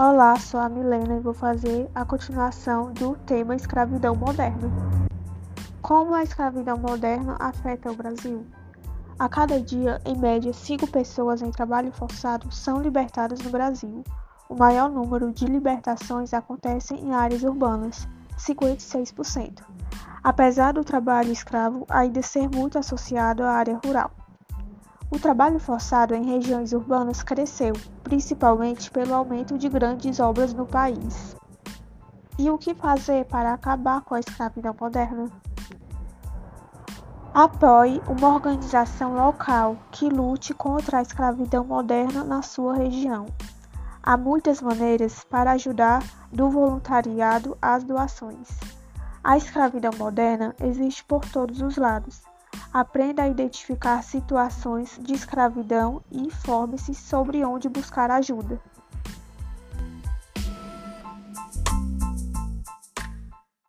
Olá, sou a Milena e vou fazer a continuação do tema escravidão moderna. Como a escravidão moderna afeta o Brasil? A cada dia, em média, cinco pessoas em trabalho forçado são libertadas no Brasil. O maior número de libertações acontece em áreas urbanas, 56%, apesar do trabalho escravo ainda ser muito associado à área rural. O trabalho forçado em regiões urbanas cresceu, principalmente pelo aumento de grandes obras no país. E o que fazer para acabar com a escravidão moderna? Apoie uma organização local que lute contra a escravidão moderna na sua região. Há muitas maneiras para ajudar, do voluntariado às doações. A escravidão moderna existe por todos os lados Aprenda a identificar situações de escravidão e informe-se sobre onde buscar ajuda.